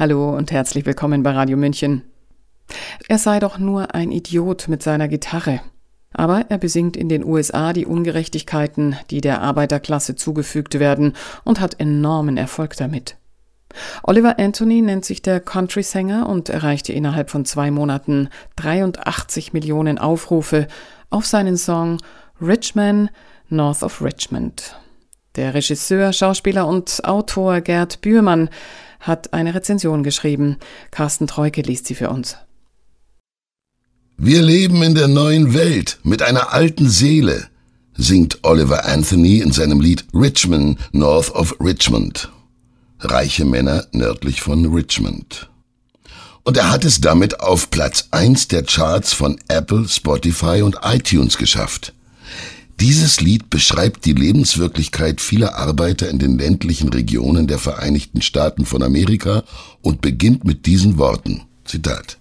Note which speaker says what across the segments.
Speaker 1: Hallo und herzlich willkommen bei Radio München. Er sei doch nur ein Idiot mit seiner Gitarre. Aber er besingt in den USA die Ungerechtigkeiten, die der Arbeiterklasse zugefügt werden, und hat enormen Erfolg damit. Oliver Anthony nennt sich der Country-Sänger und erreichte innerhalb von zwei Monaten 83 Millionen Aufrufe auf seinen Song Richman North of Richmond. Der Regisseur, Schauspieler und Autor Gerd Bührmann hat eine Rezension geschrieben. Carsten Treuke liest sie für uns.
Speaker 2: Wir leben in der neuen Welt mit einer alten Seele, singt Oliver Anthony in seinem Lied Richmond North of Richmond. Reiche Männer nördlich von Richmond. Und er hat es damit auf Platz 1 der Charts von Apple, Spotify und iTunes geschafft. Dieses Lied beschreibt die Lebenswirklichkeit vieler Arbeiter in den ländlichen Regionen der Vereinigten Staaten von Amerika und beginnt mit diesen Worten. Zitat.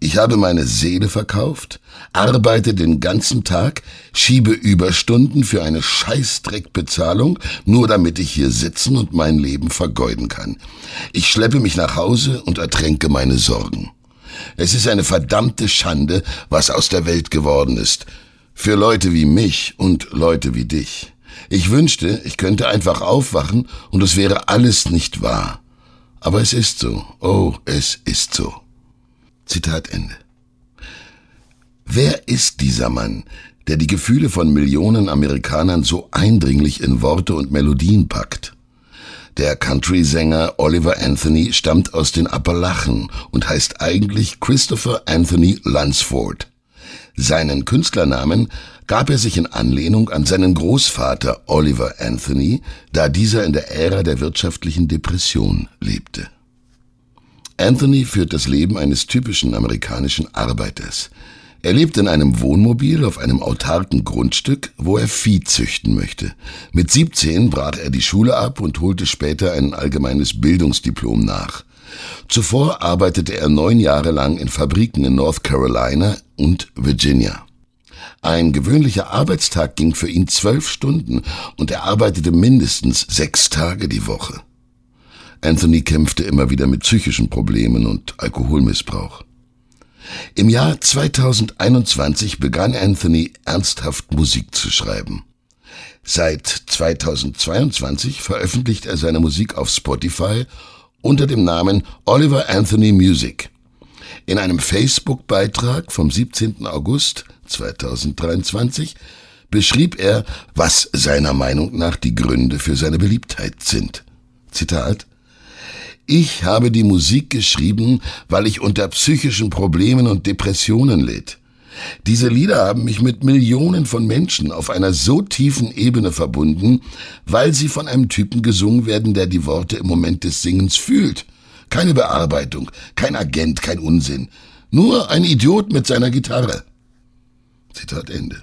Speaker 2: Ich habe meine Seele verkauft, arbeite den ganzen Tag, schiebe Überstunden für eine Scheißdreckbezahlung, nur damit ich hier sitzen und mein Leben vergeuden kann. Ich schleppe mich nach Hause und ertränke meine Sorgen. Es ist eine verdammte Schande, was aus der Welt geworden ist. Für Leute wie mich und Leute wie dich. Ich wünschte, ich könnte einfach aufwachen und es wäre alles nicht wahr. Aber es ist so. Oh, es ist so. Zitat Ende. Wer ist dieser Mann, der die Gefühle von Millionen Amerikanern so eindringlich in Worte und Melodien packt? Der Country-Sänger Oliver Anthony stammt aus den Appalachen und heißt eigentlich Christopher Anthony Lunsford. Seinen Künstlernamen gab er sich in Anlehnung an seinen Großvater Oliver Anthony, da dieser in der Ära der wirtschaftlichen Depression lebte. Anthony führt das Leben eines typischen amerikanischen Arbeiters. Er lebt in einem Wohnmobil auf einem autarken Grundstück, wo er Vieh züchten möchte. Mit 17 brach er die Schule ab und holte später ein allgemeines Bildungsdiplom nach. Zuvor arbeitete er neun Jahre lang in Fabriken in North Carolina und Virginia. Ein gewöhnlicher Arbeitstag ging für ihn zwölf Stunden und er arbeitete mindestens sechs Tage die Woche. Anthony kämpfte immer wieder mit psychischen Problemen und Alkoholmissbrauch. Im Jahr 2021 begann Anthony ernsthaft Musik zu schreiben. Seit 2022 veröffentlicht er seine Musik auf Spotify unter dem Namen Oliver Anthony Music. In einem Facebook-Beitrag vom 17. August 2023 beschrieb er, was seiner Meinung nach die Gründe für seine Beliebtheit sind. Zitat Ich habe die Musik geschrieben, weil ich unter psychischen Problemen und Depressionen litt. Diese Lieder haben mich mit Millionen von Menschen auf einer so tiefen Ebene verbunden, weil sie von einem Typen gesungen werden, der die Worte im Moment des Singens fühlt. Keine Bearbeitung, kein Agent, kein Unsinn. Nur ein Idiot mit seiner Gitarre. Zitat Ende.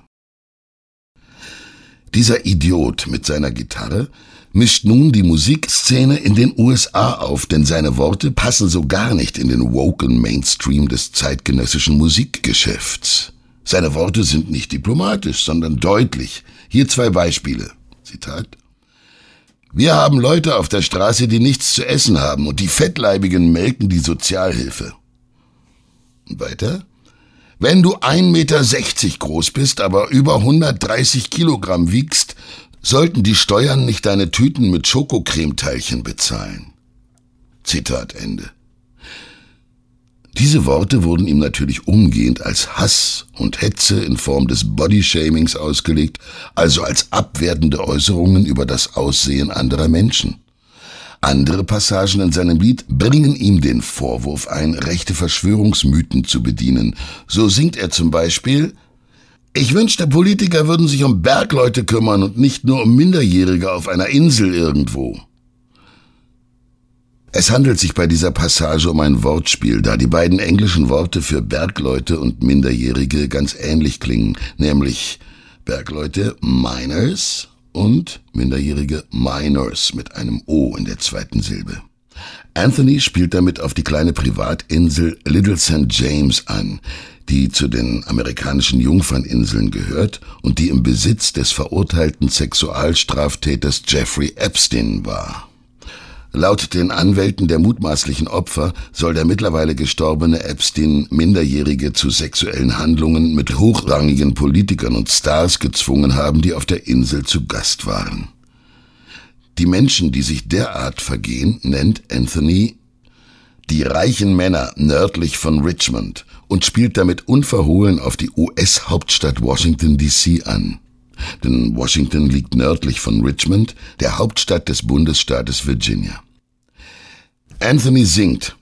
Speaker 2: Dieser Idiot mit seiner Gitarre mischt nun die Musikszene in den USA auf, denn seine Worte passen so gar nicht in den woken Mainstream des zeitgenössischen Musikgeschäfts. Seine Worte sind nicht diplomatisch, sondern deutlich. Hier zwei Beispiele. Zitat. Wir haben Leute auf der Straße, die nichts zu essen haben und die Fettleibigen melken die Sozialhilfe. weiter? Wenn du 1,60 Meter groß bist, aber über 130 Kilogramm wiegst, sollten die Steuern nicht deine Tüten mit Schokocremeteilchen bezahlen. Zitat Ende. Diese Worte wurden ihm natürlich umgehend als Hass und Hetze in Form des Bodyshamings ausgelegt, also als abwertende Äußerungen über das Aussehen anderer Menschen. Andere Passagen in seinem Lied bringen ihm den Vorwurf ein, rechte Verschwörungsmythen zu bedienen. So singt er zum Beispiel Ich wünschte, Politiker würden sich um Bergleute kümmern und nicht nur um Minderjährige auf einer Insel irgendwo. Es handelt sich bei dieser Passage um ein Wortspiel, da die beiden englischen Worte für Bergleute und Minderjährige ganz ähnlich klingen, nämlich Bergleute Miners und Minderjährige Minors mit einem O in der zweiten Silbe. Anthony spielt damit auf die kleine Privatinsel Little St. James an, die zu den amerikanischen Jungferninseln gehört und die im Besitz des verurteilten Sexualstraftäters Jeffrey Epstein war. Laut den Anwälten der mutmaßlichen Opfer soll der mittlerweile gestorbene Epstein Minderjährige zu sexuellen Handlungen mit hochrangigen Politikern und Stars gezwungen haben, die auf der Insel zu Gast waren. Die Menschen, die sich derart vergehen, nennt Anthony die reichen Männer nördlich von Richmond und spielt damit unverhohlen auf die US-Hauptstadt Washington DC an. Denn Washington liegt nördlich von Richmond, der Hauptstadt des Bundesstaates Virginia. Anthony singt.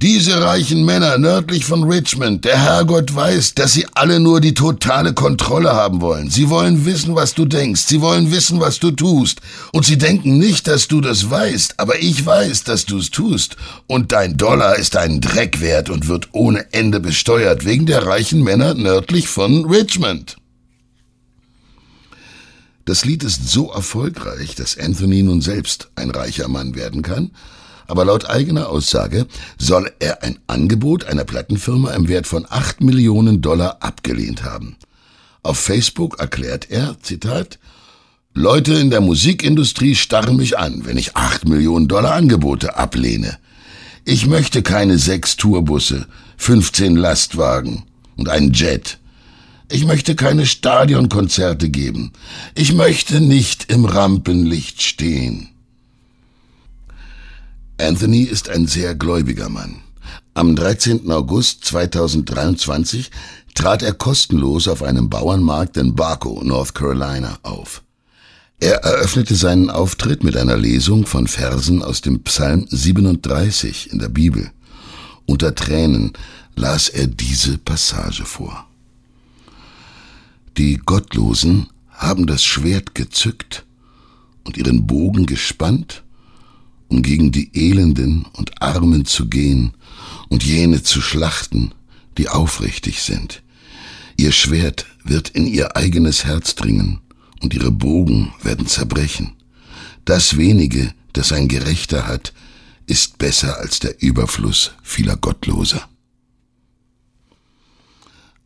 Speaker 2: Diese reichen Männer nördlich von Richmond, der Herrgott weiß, dass sie alle nur die totale Kontrolle haben wollen. Sie wollen wissen, was du denkst. Sie wollen wissen, was du tust. Und sie denken nicht, dass du das weißt, aber ich weiß, dass du es tust. Und dein Dollar ist einen Dreck wert und wird ohne Ende besteuert wegen der reichen Männer nördlich von Richmond. Das Lied ist so erfolgreich, dass Anthony nun selbst ein reicher Mann werden kann aber laut eigener Aussage soll er ein Angebot einer Plattenfirma im Wert von 8 Millionen Dollar abgelehnt haben. Auf Facebook erklärt er, Zitat, Leute in der Musikindustrie starren mich an, wenn ich 8 Millionen Dollar Angebote ablehne. Ich möchte keine sechs Tourbusse, 15 Lastwagen und einen Jet. Ich möchte keine Stadionkonzerte geben. Ich möchte nicht im Rampenlicht stehen. Anthony ist ein sehr gläubiger Mann. Am 13. August 2023 trat er kostenlos auf einem Bauernmarkt in Barco, North Carolina, auf. Er eröffnete seinen Auftritt mit einer Lesung von Versen aus dem Psalm 37 in der Bibel. Unter Tränen las er diese Passage vor. Die Gottlosen haben das Schwert gezückt und ihren Bogen gespannt um gegen die Elenden und Armen zu gehen und jene zu schlachten, die aufrichtig sind. Ihr Schwert wird in ihr eigenes Herz dringen und ihre Bogen werden zerbrechen. Das wenige, das ein Gerechter hat, ist besser als der Überfluss vieler Gottloser.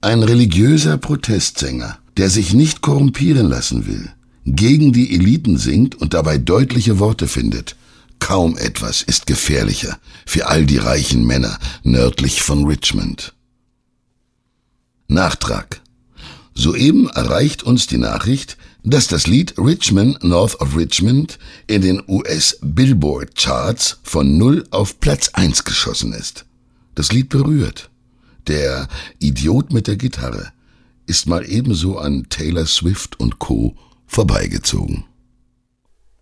Speaker 2: Ein religiöser Protestsänger, der sich nicht korrumpieren lassen will, gegen die Eliten singt und dabei deutliche Worte findet, Kaum etwas ist gefährlicher für all die reichen Männer nördlich von Richmond. Nachtrag. Soeben erreicht uns die Nachricht, dass das Lied Richmond North of Richmond in den US Billboard Charts von 0 auf Platz 1 geschossen ist. Das Lied berührt. Der Idiot mit der Gitarre ist mal ebenso an Taylor Swift und Co. vorbeigezogen.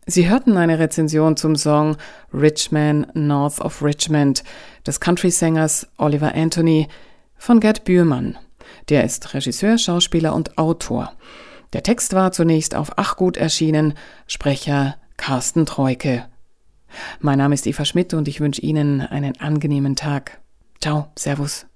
Speaker 1: Sie hörten eine Rezension zum Song Rich Man North of Richmond des Country-Sängers Oliver Anthony von Gerd Bührmann. Der ist Regisseur, Schauspieler und Autor. Der Text war zunächst auf Achgut erschienen, Sprecher Carsten Treuke. Mein Name ist Eva Schmidt und ich wünsche Ihnen einen angenehmen Tag. Ciao, Servus.